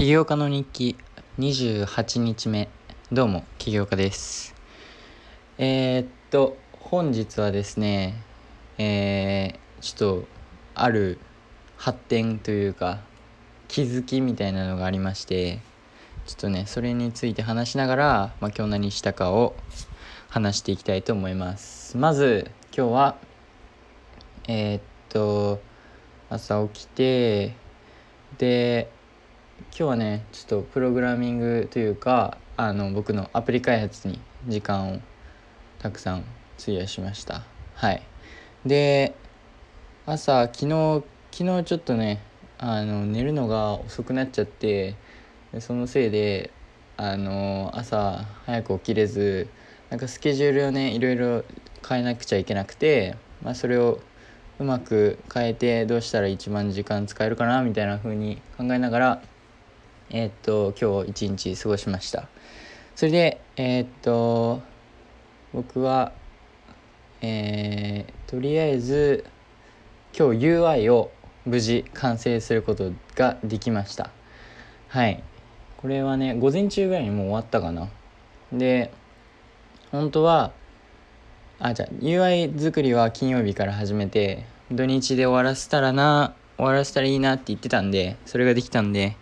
起業家の日記28日目。どうも起業家です。えー、っと本日はですねえー、ちょっとある発展というか気づきみたいなのがありましてちょっとねそれについて話しながら、まあ、今日何したかを話していきたいと思います。まず今日はえー、っと朝起きてで今日はねちょっとプログラミングというかあの僕のアプリ開発に時間をたくさん費やしました。はい。で朝昨日昨日ちょっとねあの寝るのが遅くなっちゃってそのせいであの朝早く起きれずなんかスケジュールをねいろいろ変えなくちゃいけなくて、まあ、それをうまく変えてどうしたら一番時間使えるかなみたいな風に考えながらえ、っと今日一日過ごしました。それでえ、っと僕はえー、とりあえず今日 UI を無事完成することができました。はい。これはね午前中ぐらいにもう終わったかな。で本当はあじゃあ UI 作りは金曜日から始めて土日で終わらせたらな終わらせたらいいなって言ってたんでそれができたんで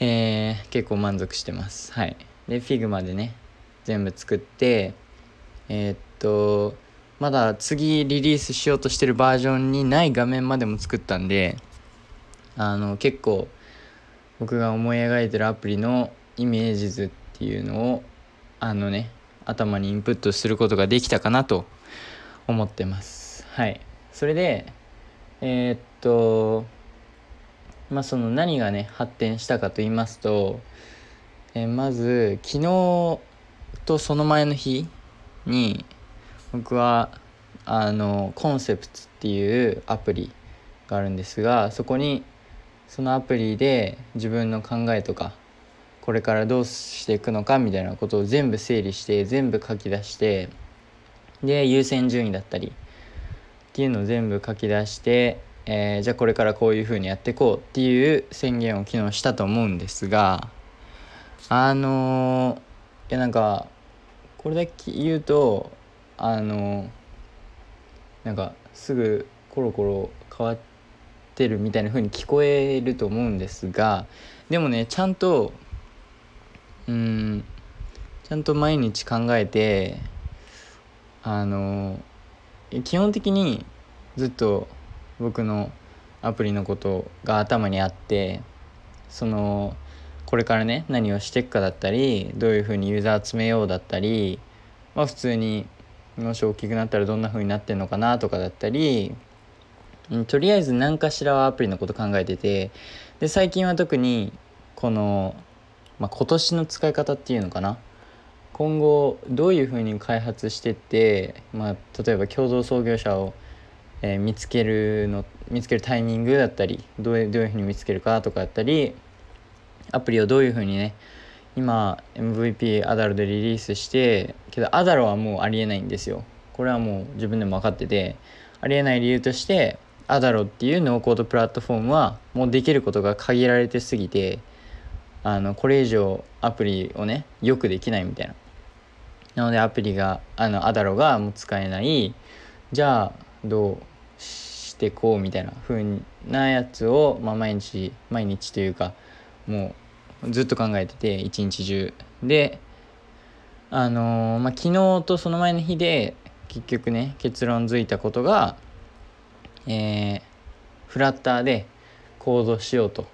えー、結構満足してます。はい。で、Figma でね、全部作って、えー、っと、まだ次リリースしようとしてるバージョンにない画面までも作ったんで、あの、結構僕が思い描いてるアプリのイメージ図っていうのを、あのね、頭にインプットすることができたかなと思ってます。はい。それで、えー、っと、まあ、その何がね発展したかと言いますと、えー、まず昨日とその前の日に僕はあのコンセプトっていうアプリがあるんですがそこにそのアプリで自分の考えとかこれからどうしていくのかみたいなことを全部整理して全部書き出してで優先順位だったりっていうのを全部書き出してえー、じゃあこれからこういうふうにやっていこうっていう宣言を昨日したと思うんですがあのー、いやなんかこれだけ言うとあのー、なんかすぐコロコロ変わってるみたいな風に聞こえると思うんですがでもねちゃんとうんちゃんと毎日考えてあの基本的にずっと僕のアプリのことが頭にあってそのこれからね何をしていくかだったりどういうふうにユーザー集めようだったりまあ普通にもし大きくなったらどんなふうになってんのかなとかだったりとりあえず何かしらはアプリのこと考えててで最近は特にこの、まあ、今年の使い方っていうのかな今後どういうふうに開発してって、まあ、例えば共同創業者をえー、見つけるの見つけるタイミングだったりどうどういうふうに見つけるかとかだったりアプリをどういうふうにね今 MVP アダロでリリースしてけど Adalo はもうありえないんですよ。これはもう自分でも分かっててありえない理由として Adalo っていうノーコードプラットフォームはもうできることが限られてすぎてあのこれ以上アプリをねよくできないみたいな。なのでアプリがあの Adalo がもう使えない。じゃあどうしてこうみたいな風なやつを、まあ、毎日毎日というかもうずっと考えてて一日中。であのー、まあ、昨日とその前の日で結局ね結論づいたことがえー、フラッターで行動しようと。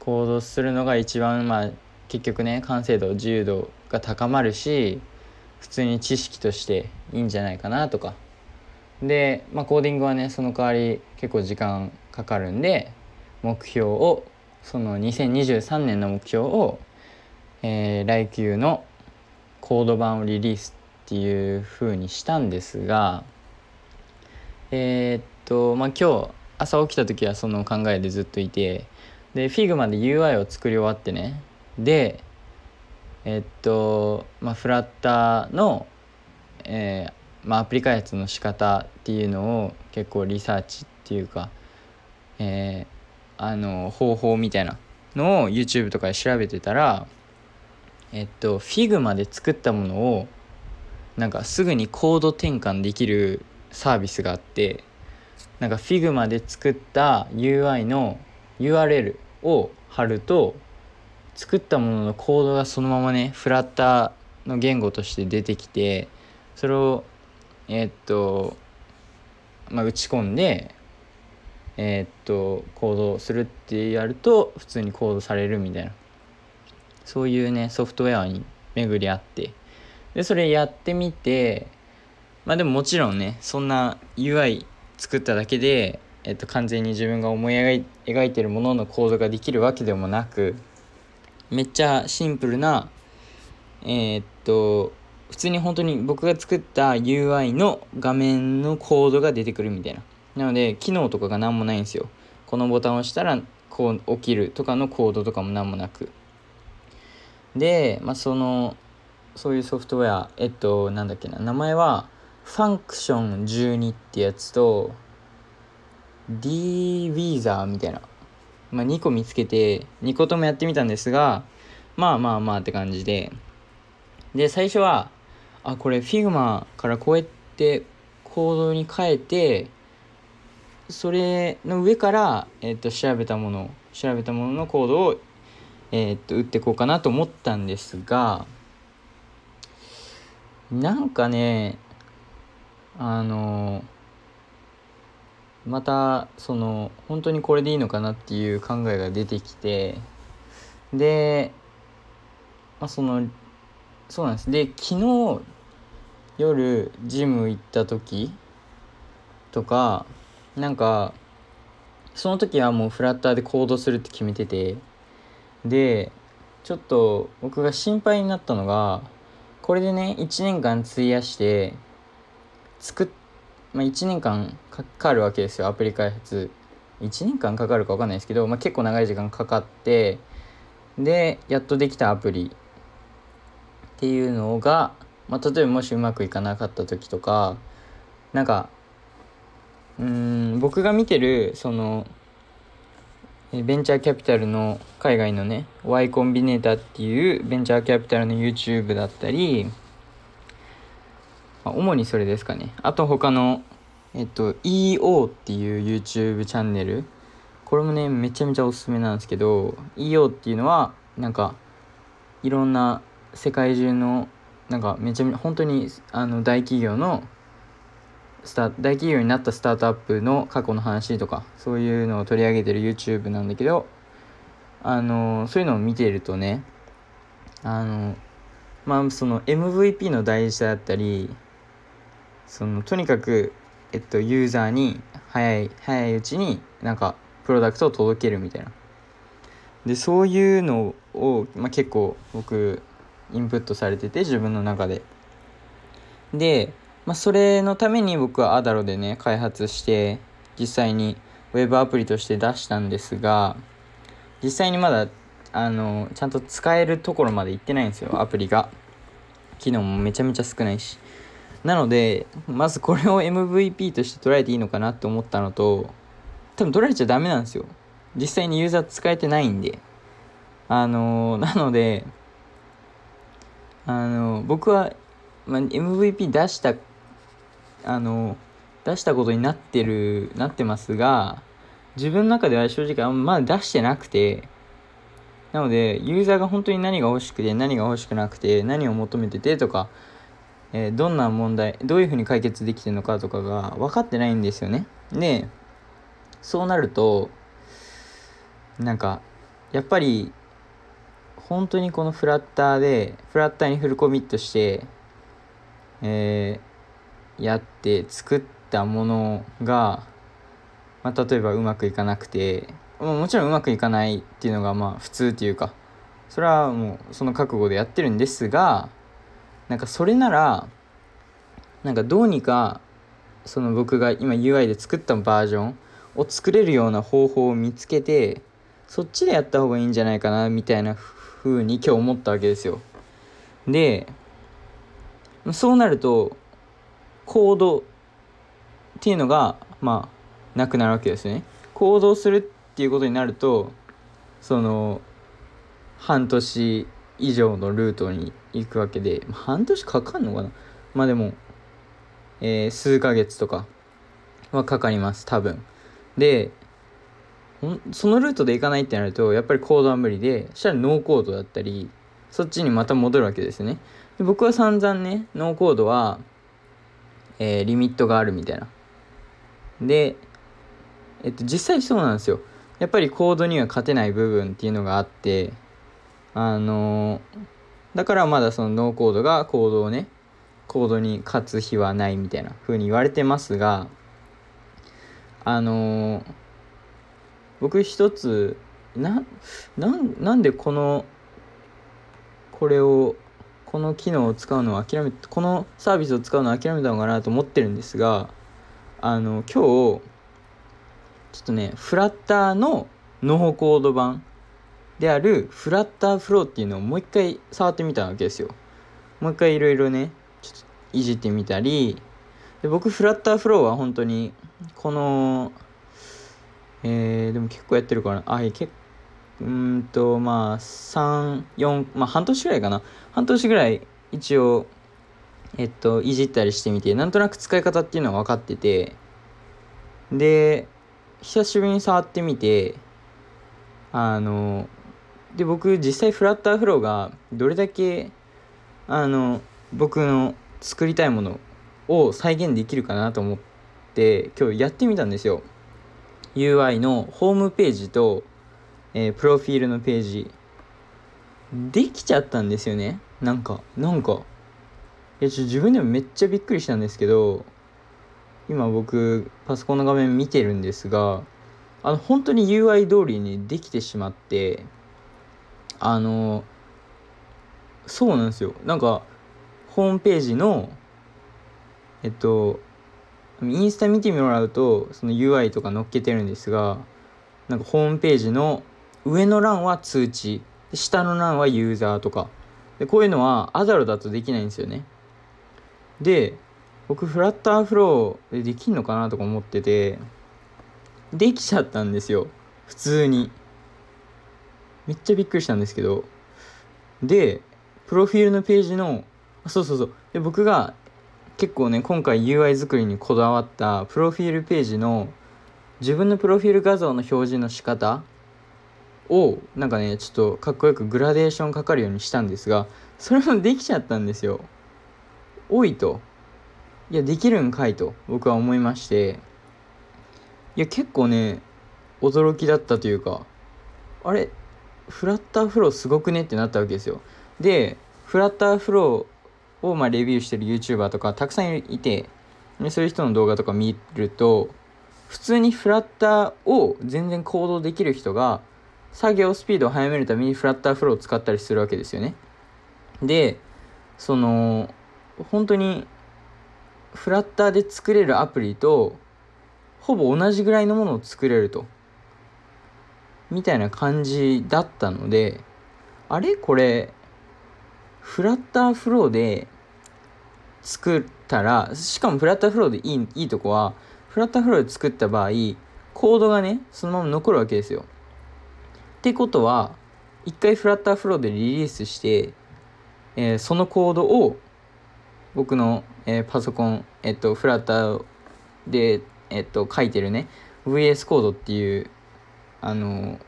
行動するのが一番まあ結局ね完成度自由度が高まるし普通に知識としていいんじゃないかなとか。で、まあ、コーディングはねその代わり結構時間かかるんで目標をその2023年の目標を、えー、来級のコード版をリリースっていう風にしたんですがえー、っとまあ今日朝起きた時はその考えでずっといてで Figma で UI を作り終わってねでえー、っとまあフラッターの、えー、まあ、アプリ開発の仕方っていうのを結構リサーチっていうか、えー、あの方法みたいなのを YouTube とかで調べてたらえっと Figma で作ったものをなんかすぐにコード転換できるサービスがあってなんか Figma で作った UI の URL を貼ると作ったもののコードがそのままねフラッターの言語として出てきてそれをえー、っとまあ打ち込んでえー、っとコードするってやると普通にコードされるみたいな。そういうねソフトウェアに巡り合って。でそれやってみてまあでももちろんねそんな UI 作っただけで、えっと、完全に自分が思い描いてるもののコードができるわけでもなくめっちゃシンプルなえー、っと普通に本当に僕が作った UI の画面のコードが出てくるみたいな。なので機能とかが何もないんですよ。このボタンを押したらこう起きるとかのコードとかも何もなく。で、まあ、そのそういうソフトウェアえっとなんだっけな。名前はファンクション12ってやつと D ウィーザーみたいな、まあ、2個見つけて2個ともやってみたんですがまあまあまあって感じで。で最初はあこれ Figma からこうやってコードに変えてそれの上から、えー、と調べたもの調べたもののコードを、えー、と打っていこうかなと思ったんですがなんかねあのまたその本当にこれでいいのかなっていう考えが出てきてで、まあ、そのそうなんです。で昨日夜ジム行った時とかなんかその時はもうフラッターで行動するって決めててでちょっと僕が心配になったのがこれでね1年間費やして作っまあ、1年間かかるわけですよアプリ開発。1年間かかるか分かんないですけど、まあ、結構長い時間かかってでやっとできたアプリっていうのが、まあ、例えばもしうまくいかなかった時とかなんかうん僕が見てるそのベンチャーキャピタルの海外のね Y コンビネーターっていうベンチャーキャピタルの YouTube だったり、まあ、主にそれですかね。あと他のえっと EO っていう YouTube チャンネル。これもねめちゃめちゃおすすめなんですけど EO っていうのはなんかいろんな世界中のなんかめちゃめちゃ本当にあの大企業のスタ大企業になったスタートアップの過去の話とかそういうのを取り上げてる YouTube なんだけどあのそういうのを見てるとねあのまあその MVP の大事さだったりそのとにかくえっとユーザーに早い早いうちになんかプロダクトを届けるみたいな。でそういうのを、まあ、結構僕インプットされてて自分の中で。でまあ、それのために僕はアダロでね開発して実際にウェブアプリとして出したんですが実際にまだあのちゃんと使えるところまで行ってないんですよアプリが。機能もめちゃめちゃ少ないし。なのでまずこれを MVP として捉えていいのかなって思ったのと多分取られちゃダメなんですよ。実際にユーザー使えてないんで。あのなのであの僕は、まあ、MVP 出したあの出したことになってるなってますが自分の中では正直あんまだ出してなくてなのでユーザーが本当に何が欲しくて何が欲しくなくて何を求めててとか、えー、どんな問題どういうふうに解決できてるのかとかが分かってないんですよね。でそうなるとなんかやっぱり本当にこのフラッターでフラッターにフルコミットしてえーやって作ったものが、まあ、例えばうまくいかなくてもちろんうまくいかないっていうのがまあ普通っていうかそれはもうその覚悟でやってるんですがなんかそれならなんかどうにかその僕が今 UI で作ったバージョンを作れるような方法を見つけてそっちでやった方がいいんじゃないかなみたいな風に今日思ったわけですよ。でそうなると行動っていうのがまあなくなるわけですね。行動するっていうことになるとその半年以上のルートに行くわけで半年かかんのかな。まあでも、えー、数ヶ月とかはかかります多分。でそのルートで行かないってなるとやっぱりコードは無理でそしたらノーコードだったりそっちにまた戻るわけですね。で僕は散々ねノーコードは、えー、リミットがあるみたいな。でえっと実際そうなんですよ。やっぱりコードには勝てない部分っていうのがあってあのだからまだそのノーコードがコードをねコードに勝つ日はないみたいな風に言われてますがあの僕一つななんでこのこれをこの機能を使うのを諦めこのサービスを使うのを諦めたのかなと思ってるんですがあの今日ちょっとねフラッターのノーコード版であるフラッターフローっていうのをもう一回触ってみたわけですよ。もう一回いろいろねちょっといじってみたりで僕フラッターフローは本当にこのえー、でも結構やってるからあいけうんとまあ34まあ半年ぐらいかな。半年ぐらい一応えっといじったりしてみてなんとなく使い方っていうのは分かっててで久しぶりに触ってみてあので僕実際フラッターフローがどれだけあの僕の作りたいものを再現できるかなと思って今日やってみたんですよ。UI のホームページと、えー、プロフィールのページできちゃったんですよね。なんかなんか。いやちょ自分でもめっちゃびっくりしたんですけど今僕パソコンの画面見てるんですがあの本当に UI 通りにできてしまってあのそうなんですよ。なんかホームページのえっとインスタ見てもらうとその UI とか載っけてるんですがなんかホームページの上の欄は通知下の欄はユーザーとか。でこういうのはアダロだとできないんですよね。で僕フラッターフローでできんのかなとか思っててできちゃったんですよ。普通に。めっちゃびっくりしたんですけど。でプロフィールのページのそうそうそう。で僕が結構ね今回 UI 作りにこだわったプロフィールページの自分のプロフィール画像の表示の仕方をなんかねちょっとかっこよくグラデーションかかるようにしたんですがそれもできちゃったんですよ。多いと。いやできるんかいと僕は思いまして。いや結構ね驚きだったというかあれフラッターフローすごくねってなったわけですよ。でフラッターフローをまあレビューしてる YouTuber とかたくさんいてでそういう人の動画とか見ると普通にフラッターを全然行動できる人が作業スピードを速めるためにフラッターフローを使ったりするわけですよね。でその本当にフラッターで作れるアプリとほぼ同じぐらいのものを作れるとみたいな感じだったのであれ？これフラッターフローで作ったらしかもフラッターフローでいいいいとこはフラッターフローで作った場合コードがねそのまま残るわけですよ。ってことは一回フラッターフローでリリースして、えー、そのコードを僕の、えー、パソコン、えっと、フラッターで、えっと、書いてるね VS コードっていうあの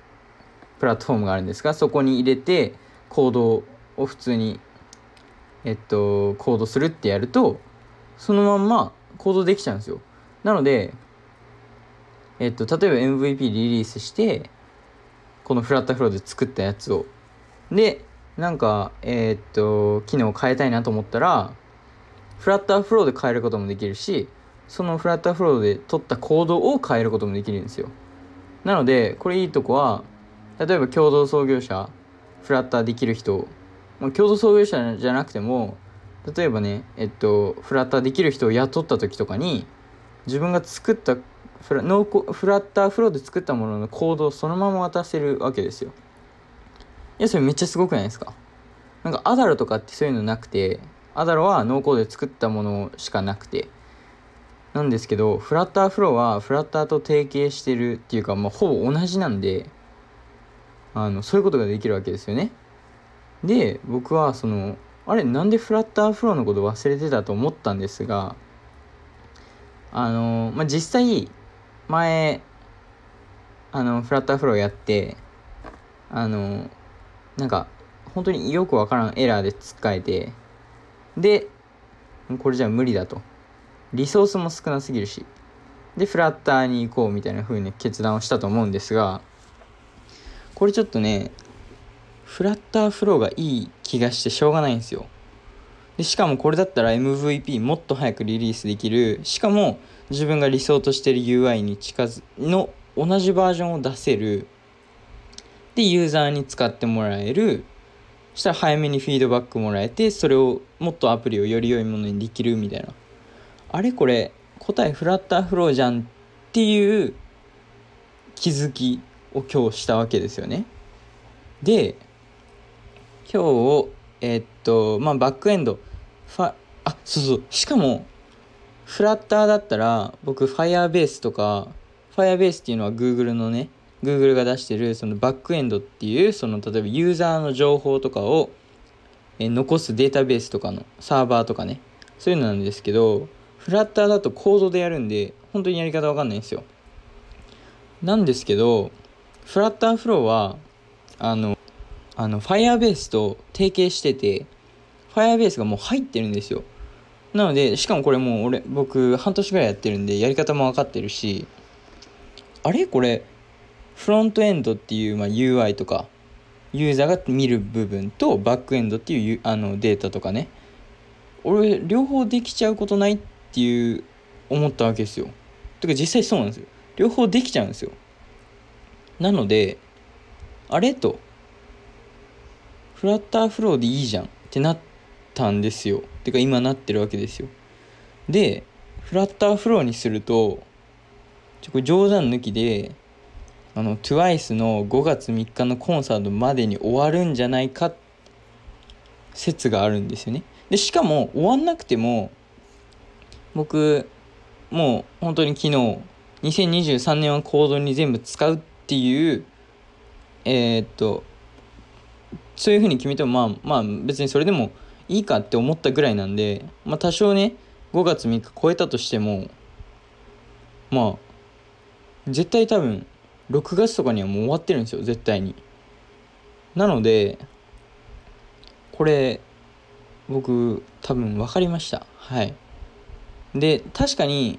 プラットフォームがあるんですがそこに入れてコードを普通にえっとコードするってやるとそのまんまコードできちゃうんですよ。なのでえっと例えば MVP リリースしてこのフラッタフローで作ったやつを。でなんかえー、っと機能を変えたいなと思ったらフラッターフローで変えることもできるしそのフラッターフローで取ったコードを変えることもできるんですよ。なのでこれいいとこは例えば共同創業者フラッターできる人、まあ、共同創業者じゃなくても例えばねえっとフラッターできる人を雇った時とかに自分が作ったフラノーフラッターフローで作ったもののコードをそのまま渡せるわけですよ。いやそれめっちゃすごくないですか？なんかアダロとかってそういうのなくてアダロはノーコードで作ったものしかなくて。なんですけどフラッターフローはフラッターと提携してるっていうか、まあ、ほぼ同じなんであのそういうことができるわけですよね。で僕はそのあれなんでフラッターフローのこと忘れてたと思ったんですがあのまあ実際前あのフラッターフローやってあのなんか本当によくわからんエラーで使えてでこれじゃ無理だと。リソースも少なすぎるし。でフラッターに行こうみたいな風に決断をしたと思うんですがこれちょっとねフラッターフローがいい気がしてしょうがないんですよ。でしかもこれだったら MVP もっと早くリリースできる。しかも自分が理想としてる UI に近づの同じバージョンを出せる。でユーザーに使ってもらえる。そしたら早めにフィードバックもらえてそれをもっとアプリをより良いものにできるみたいな。あれこれ答えフラッターフローじゃんっていう気づきを今日したわけですよね。で今日えー、っとまあバックエンド。ファあそうそう。しかもフラッターだったら僕 Firebase とか Firebase っていうのは Google のね Google が出してるそのバックエンドっていうその例えばユーザーの情報とかをえ残すデータベースとかのサーバーとかね。そういうのなんですけどフラッターだとコードでやるんで本当にやり方わかんないんですよ。なんですけどフラッターフローはあのあの Firebase と提携してて Firebase がもう入ってるんですよ。なのでしかもこれもう俺僕半年ぐらいやってるんでやり方も分かってるしあれこれフロントエンドっていう、まあ、UI とかユーザーが見る部分とバックエンドっていうあのデータとかね俺両方できちゃうことないっていう思ったわけですよ。てか実際そうなんですよ。両方できちゃうんですよ。なのであれとフラッターフローでいいじゃんってなったんですよ。てか今なってるわけですよ。でフラッターフローにするとちょこれ冗談抜きであの TWICE の5月3日のコンサートまでに終わるんじゃないか説があるんですよね。でしかも終わんなくても僕もう本当に昨日2023年はコードに全部使うっていうえー、っとそういうふうに決めてもまあまあ別にそれでもいいかって思ったぐらいなんでまあ多少ね5月3日超えたとしてもまあ絶対多分6月とかにはもう終わってるんですよ絶対に。なのでこれ僕多分分かりました。はい。で確かに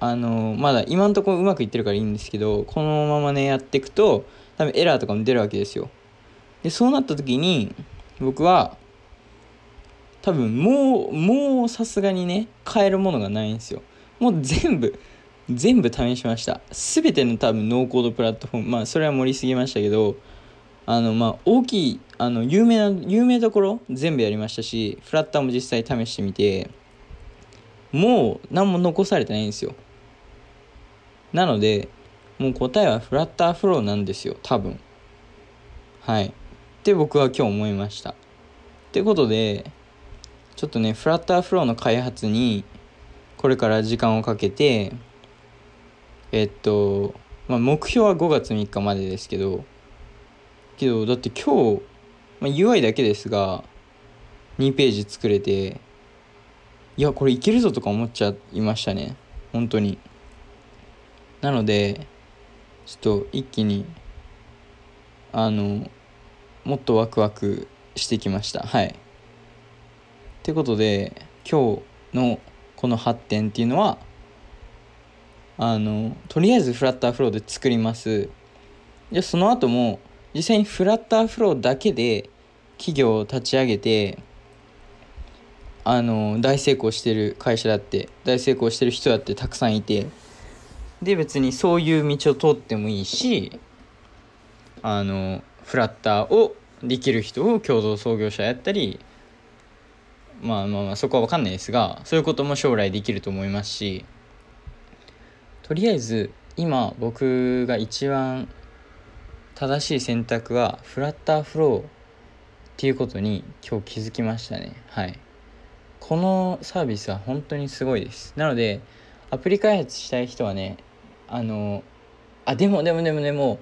あのまだ今のとこうまくいってるからいいんですけどこのままねやっていくと多分エラーとかも出るわけですよ。でそうなった時に僕は多分もうもうさすがにね変えるものがないんですよ。もう全部全部試しました。全ての多分ノーコードプラットフォームまあそれは盛りすぎましたけどあのまあ大きいあの有名な有名どころ全部やりましたしフラッターも実際試してみてもう何も残されてないんですよ。なのでもう答えはフラッターフローなんですよ多分。はい。って僕は今日思いました。ってことでちょっとねフラッターフローの開発にこれから時間をかけてえっと、まあ、目標は5月3日までですけどけどだって今日、まあ、UI だけですが2ページ作れていやこれいけるぞとか思っちゃいましたね。本当に。なのでちょっと一気にあのもっとワクワクしてきました。はい。ってことで今日のこの発展っていうのはあのとりあえずフラッターフローで作ります。でその後も実際にフラッターフローだけで企業を立ち上げてあの大成功してる会社だって大成功してる人だってたくさんいてで別にそういう道を通ってもいいしあのフラッターをできる人を共同創業者やったりまあまあまあそこは分かんないですがそういうことも将来できると思いますしとりあえず今僕が一番正しい選択はフラッターフローっていうことに今日気づきましたね。はい。このサービスは本当にすごいです。なのでアプリ開発したい人はねあのあでもでもでもでも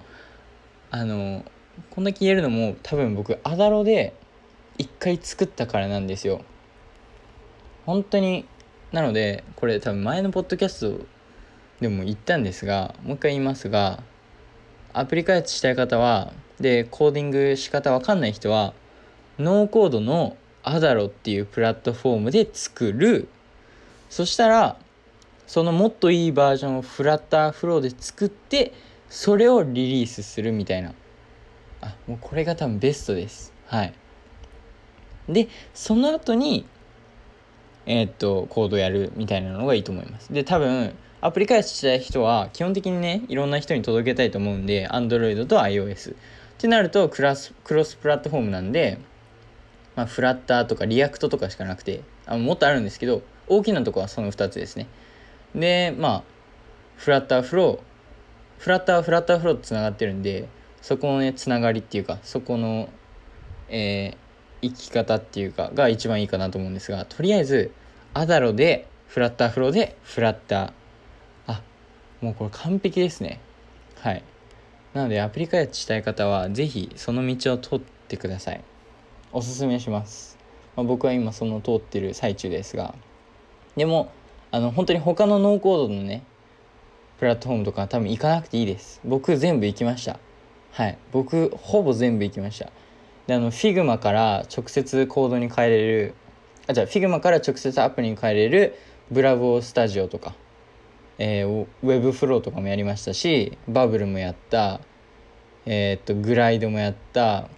あのこんだけ言えるのも多分僕アダロで一回作ったからなんですよ。本当になのでこれ多分前のポッドキャストでも言ったんですがもう一回言いますがアプリ開発したい方はでコーディング仕方わかんない人はノーコードのアダロっていうプラットフォームで作る。そしたらそのもっといいバージョンをフラッターフローで作ってそれをリリースするみたいな。あもうこれが多分ベストです。はい。でその後にえー、っとコードやるみたいなのがいいと思います。で多分アプリ開発したい人は基本的にねいろんな人に届けたいと思うんで Android と iOS ってなるとクラスクロスプラットフォームなんで、まあ、 Flutter とか React とかしかなくてあもっとあるんですけど大きなとこはその2つですね。でまあフラッターフローフラッターフラッターフローとつながってるんでそこのねつながりっていうかそこのえー、生き方っていうかが一番いいかなと思うんですがとりあえずアダロでフラッターフローでフラッター。あもうこれ完璧ですね。はい。なのでアプリ開発したい方は是非その道を通ってください。おすすめします、まあ、僕は今その通ってる最中ですが。でもあの本当に他のノーコードのねプラットフォームとか多分行かなくていいです。僕全部行きました。はい。僕ほぼ全部行きました。であの Figma から直接コードに変えれるあじゃあ Figma から直接アプリに変えれるブラボースタジオとか、えー、ウェブフローとかもやりましたしバブルもやったえー、っとグライドもやった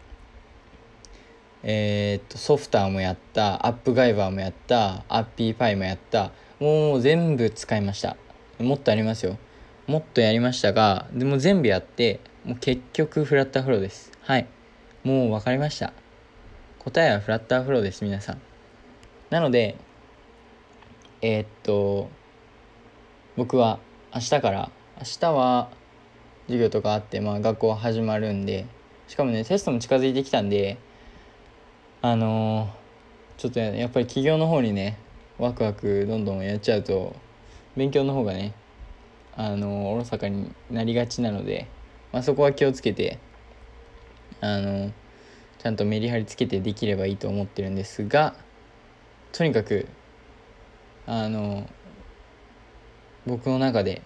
えー、っとソフターもやったアップガイバーもやったアッピーパイもやったもう全部使いました。もっとありますよ。もっとやりましたがでも全部やってもう結局フラッターフローです。はい。もう分かりました。答えはフラッターフローです皆さん。なのでえー、っと僕は明日から明日は授業とかあってまあ学校始まるんでしかもねテストも近づいてきたんであのー、ちょっとやっぱり企業の方にねワクワクどんどんやっちゃうと勉強の方がねあのおろそかになりがちなので、まあ、そこは気をつけてあのちゃんとメリハリつけてできればいいと思ってるんですがとにかくあの僕の中で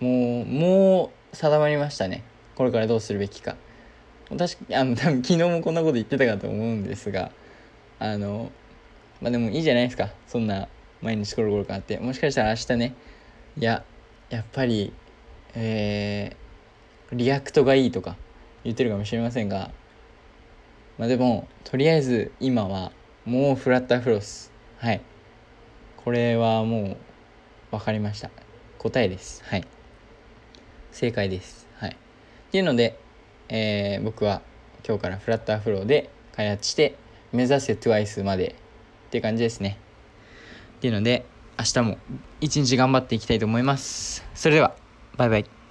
もうもう定まりましたね。これからどうするべきか。確かあの多分昨日もこんなこと言ってたかと思うんですがあのまあでもいいじゃないですか。そんな毎日コロコロ変わって。もしかしたら明日ね。いややっぱりえー、 React がいいとか言ってるかもしれませんがまあでもとりあえず今はもうフラッターフロス。はい。これはもう分かりました。答えです。はい。正解です。はい。っていうので、えー、僕は今日からフラッターフローで開発して目指せ TWICE までって感じですね。っていうので明日も一日頑張っていきたいと思います。それではバイバイ。